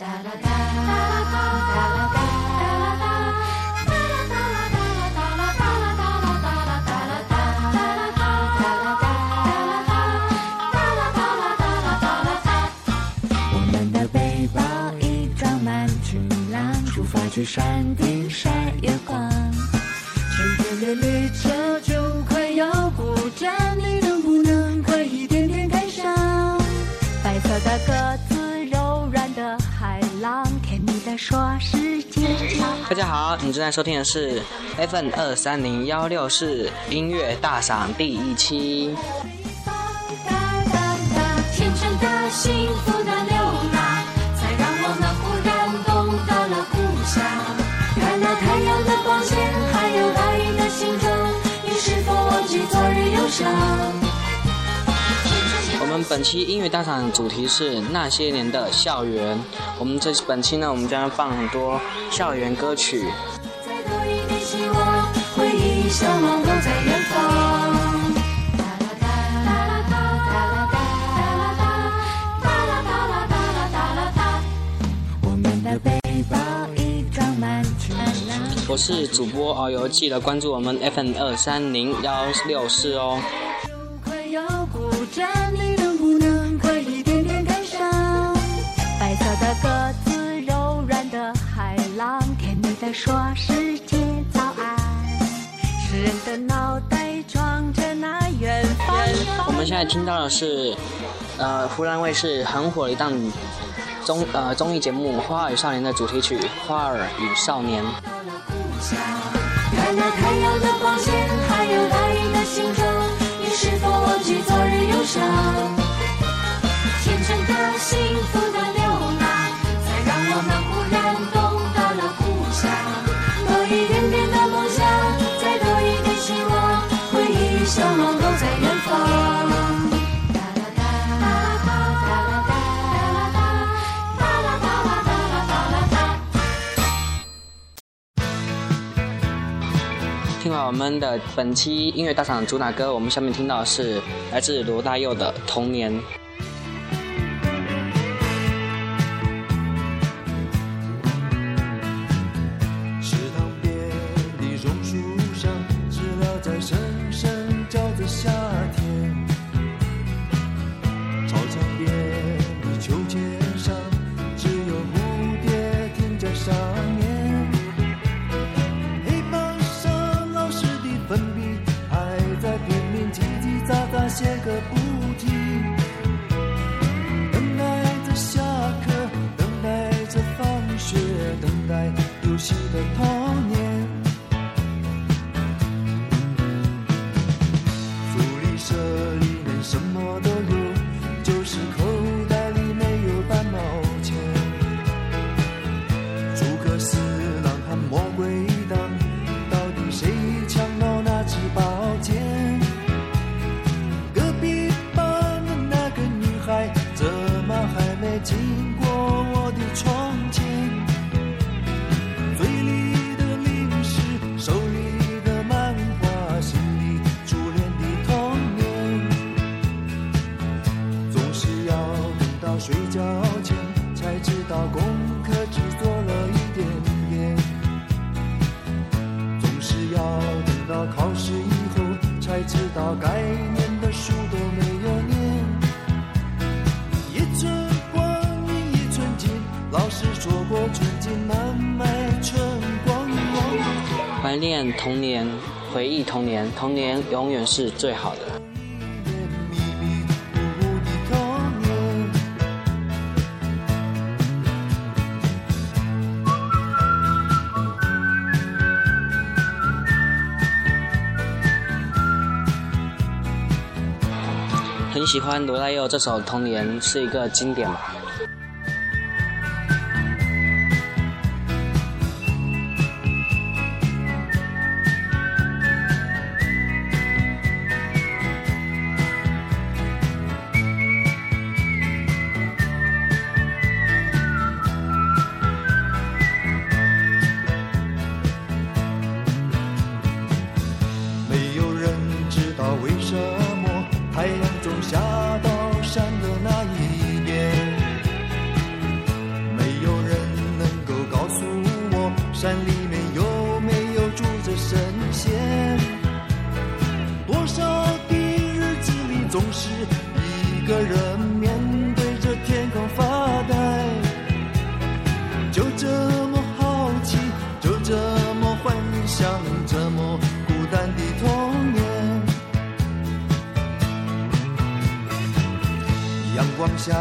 哒哒哒哒哒哒哒哒我们的背包已装满晴朗，出发去山顶晒月光。家好，你正在收听的是 FM 二三零幺六四音乐大赏第一期。本期音乐大赏主题是那些年的校园。我们这本期呢，我们将放很多校园歌曲。再多一点希望，回忆、向往都在远方。我们的背包已装满。我是主播遨游，记得关注我们 FM 二三零幺六四哦。说世界早安。诗人的脑袋装着那远方。我们现在听到的是，呃，湖南卫视很火的一档综呃综艺节目《花儿与少年》的主题曲《花儿与少年》。看那太阳的光线，还有大雨的形状，你是否忘记昨日忧伤？天真的、幸福的流浪，才让我们忽然听完我们的本期音乐大赏主打歌，我们下面听到是来自罗大佑的《童年》。等待游戏的痛才知道该念的书都没有念。一寸光阴一寸金，老师说过寸金难买寸光阴。怀念童年，回忆童年，童年永远是最好的。喜欢罗大佑这首《童年》，是一个经典吧。这么好奇，就这么幻想，这么孤单的童年。阳光下，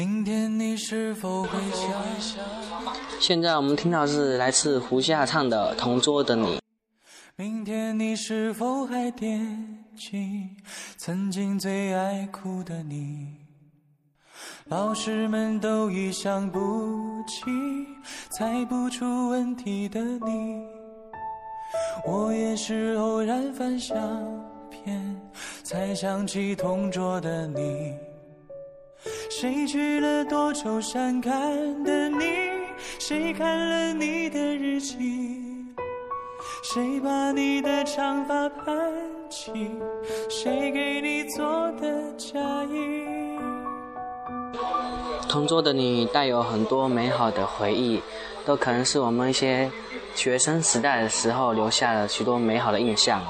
明天你是否会想？现在我们听到是来自胡夏唱的《同桌的你》。明天你是否还惦记曾经最爱哭的你？老师们都已想不起，猜不出问题的你。我也是偶然翻相片，才想起同桌的你。谁去了多愁善感的你？谁看了你的日记？谁把你的长发盘起？谁给你做的嫁衣？同桌的你带有很多美好的回忆，都可能是我们一些学生时代的时候留下了许多美好的印象。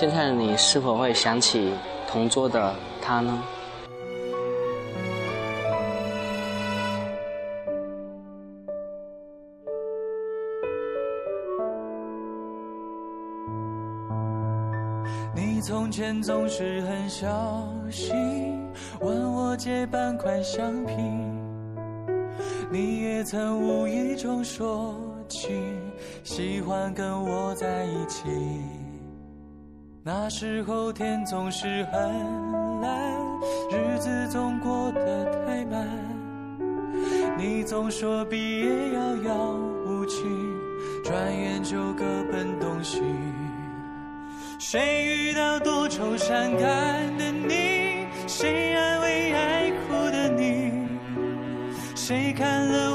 现在的你是否会想起同桌的他呢？你从前总是很小心，问我借半块橡皮。你也曾无意中说起，喜欢跟我在一起。那时候天总是很蓝，日子总过得太慢。你总说毕业遥遥无期，转眼就各奔东西。谁遇到多愁善感的你？谁安慰爱哭的你？谁看了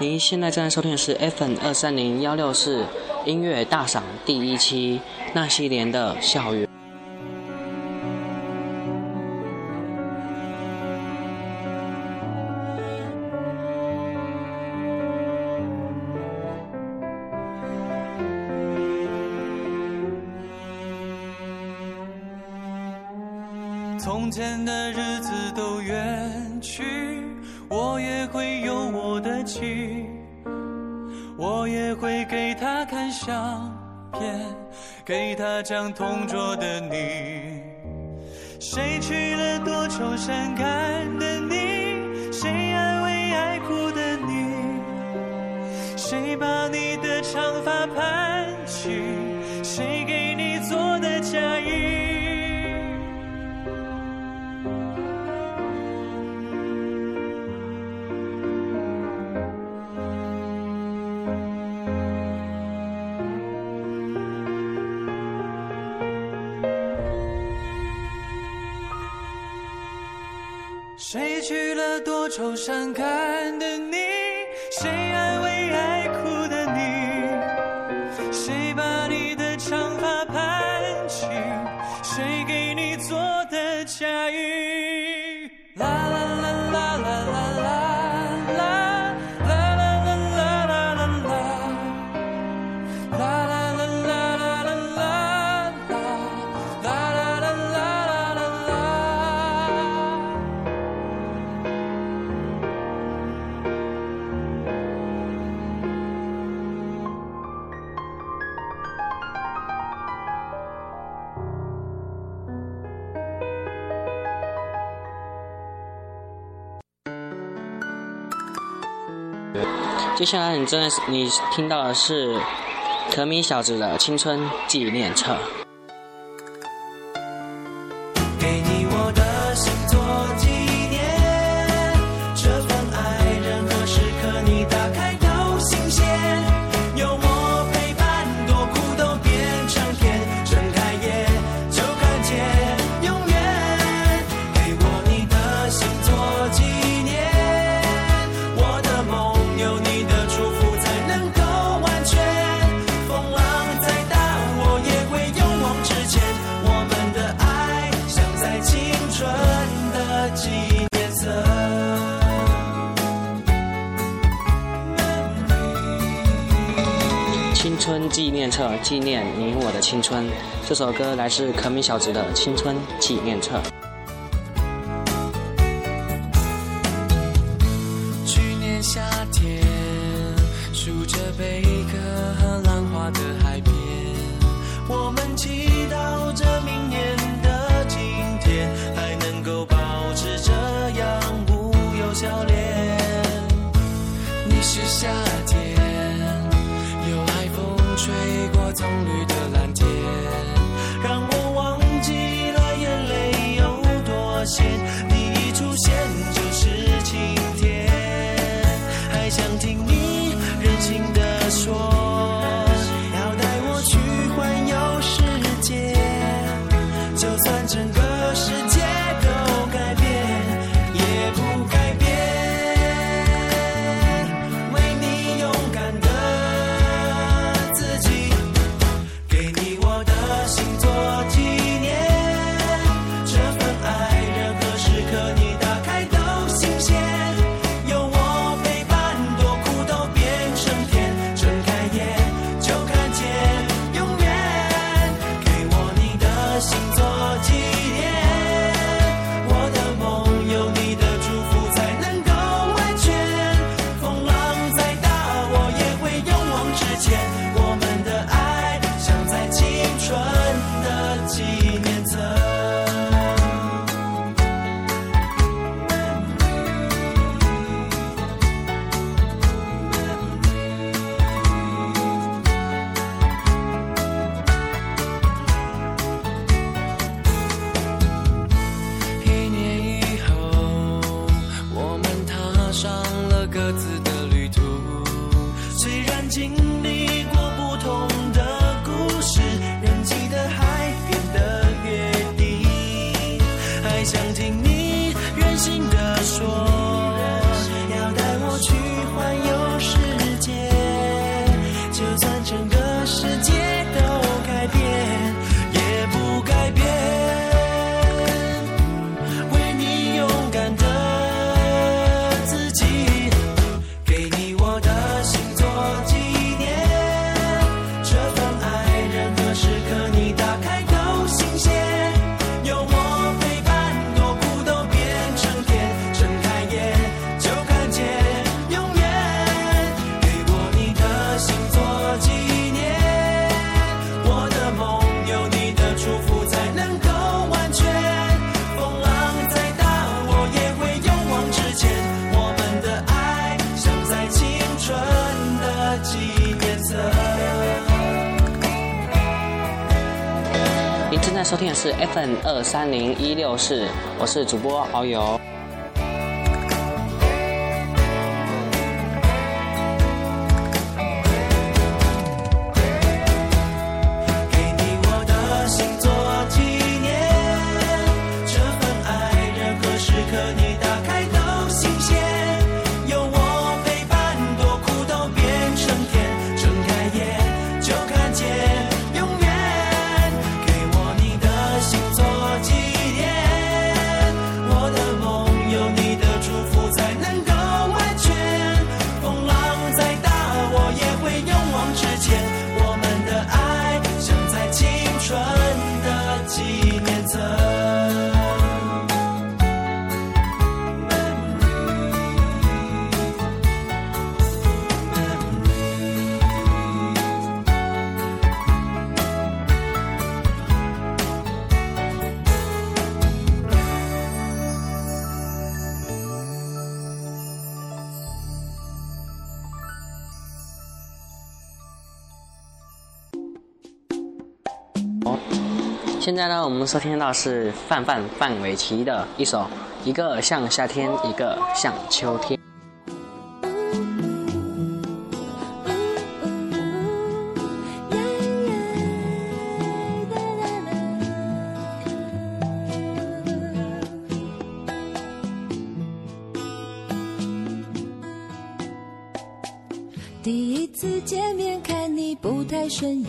您现在正在收听的是 FM 二三零幺六四音乐大赏第一期那些年的校园。给她讲同桌的你。谁娶了多愁善感的你？谁安慰爱哭的你？谁把你的长发盘起？谁给你做的嫁衣？愁善感接下来你真的是你听到的是可米小子的青春纪念册。纪念册纪念你我的青春。这首歌来自可米小子的青春纪念册。是 fm 二三零一六四我是主播遨游。现在呢，我们收听到是范范范玮琪的一首《一个像夏天，一个像秋天》。第一次见面看你不太顺眼，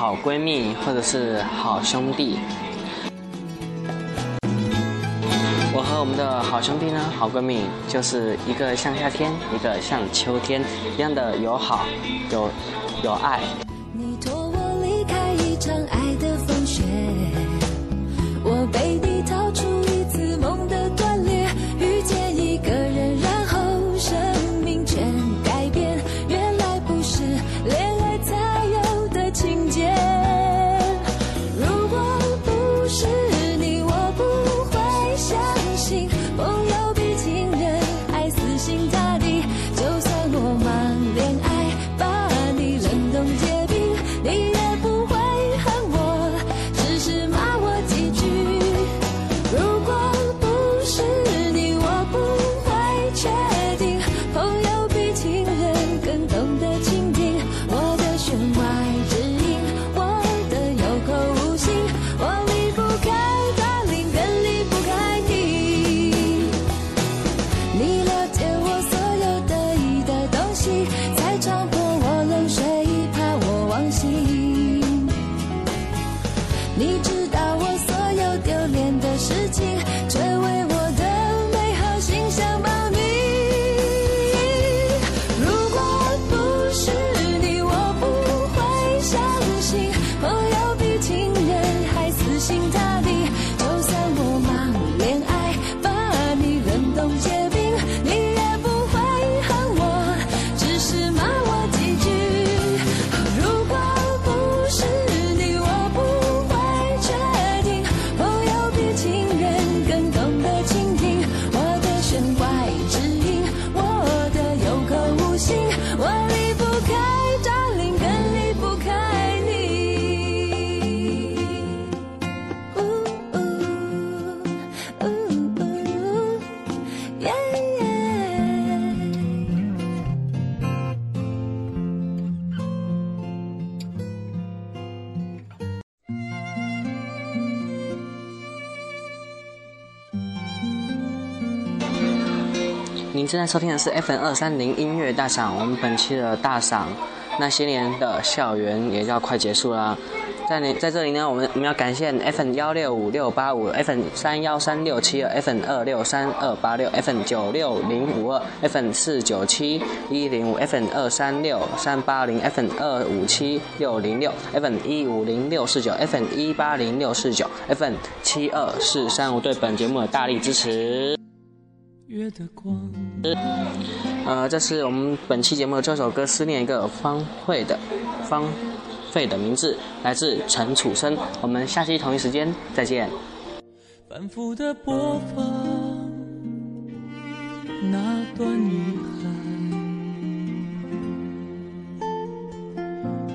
好闺蜜或者是好兄弟。我和我们的好兄弟呢，好闺蜜，就是一个像夏天，一个像秋天一样的友好，有有爱。你托我离开一场爱的风雪，我被您正在收听的是 FM 二三零音乐大赏，我们本期的大赏那些年的校园也要快结束啦。在你在这里呢，我们我们要感谢 FM 幺六五六八五、FM 三幺三六七二、FM 二六三二八六、FM 九六零五二、FM 四九七一零五、FM 二三六三八零、FM 二五七六零六、FM 一五零六四九、FM 一八零六四九、FM 七二四三五对本节目的大力支持。月的光，呃，这是我们本期节目的这首歌《思念一个方慧的方费的名字，来自陈楚生。我们下期同一时间再见。反复的播放那段遗憾，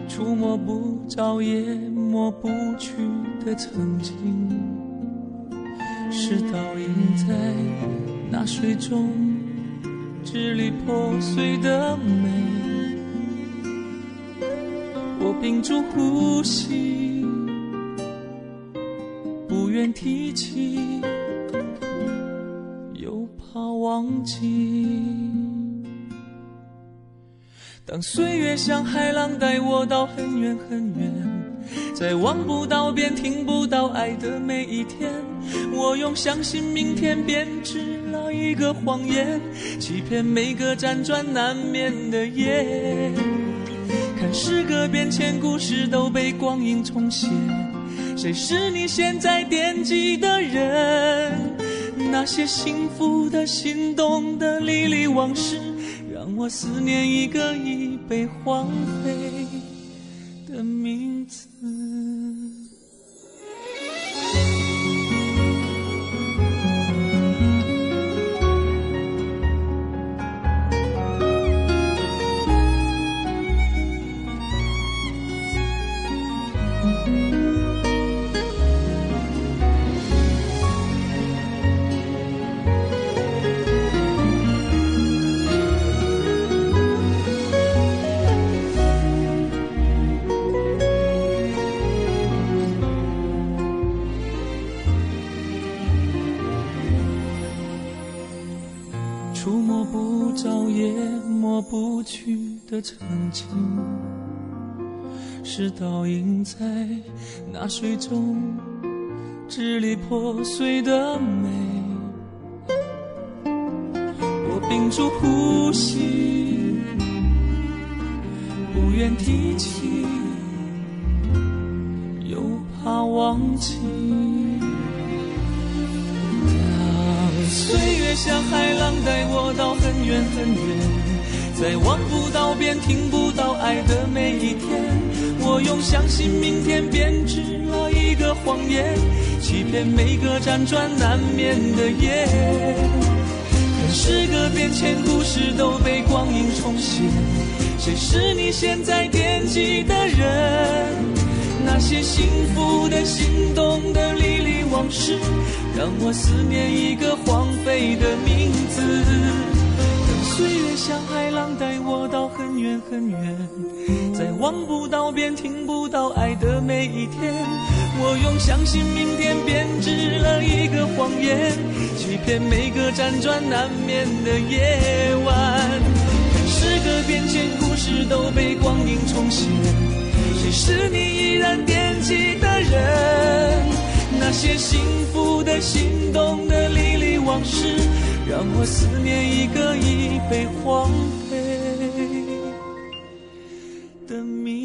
触摸不着也抹不去的曾经。是倒映在那水中支离破碎的美。我屏住呼吸，不愿提起，又怕忘记。当岁月像海浪带我到很远很远，在望不到边、听不到爱的每一天，我用相信明天编织了一个谎言，欺骗每个辗转难眠的夜。看时隔变迁，故事都被光阴重写，谁是你现在惦记的人？那些幸福的、心动的、历历往事。让我思念一个已被荒废的曾经，是倒映在那水中支离破碎的美。我屏住呼吸，不愿提起，又怕忘记。当岁月像海浪带我到很远很远，在望不到边、听不到爱的每一天，我用相信明天编织了一个谎言，欺骗每个辗转难眠的夜。看时隔变迁，故事都被光阴重写，谁是你现在惦记的人？那些幸福的、心动的、历历往事，让我思念一个荒废的名字。当岁月像远很远，在望不到边、听不到爱的每一天，我用相信明天编织了一个谎言，欺骗每个辗转难眠的夜晚。看时隔变迁，故事都被光阴重写。谁是你依然惦记的人？那些幸福的、心动的、历历往事，让我思念一个已被荒的谜。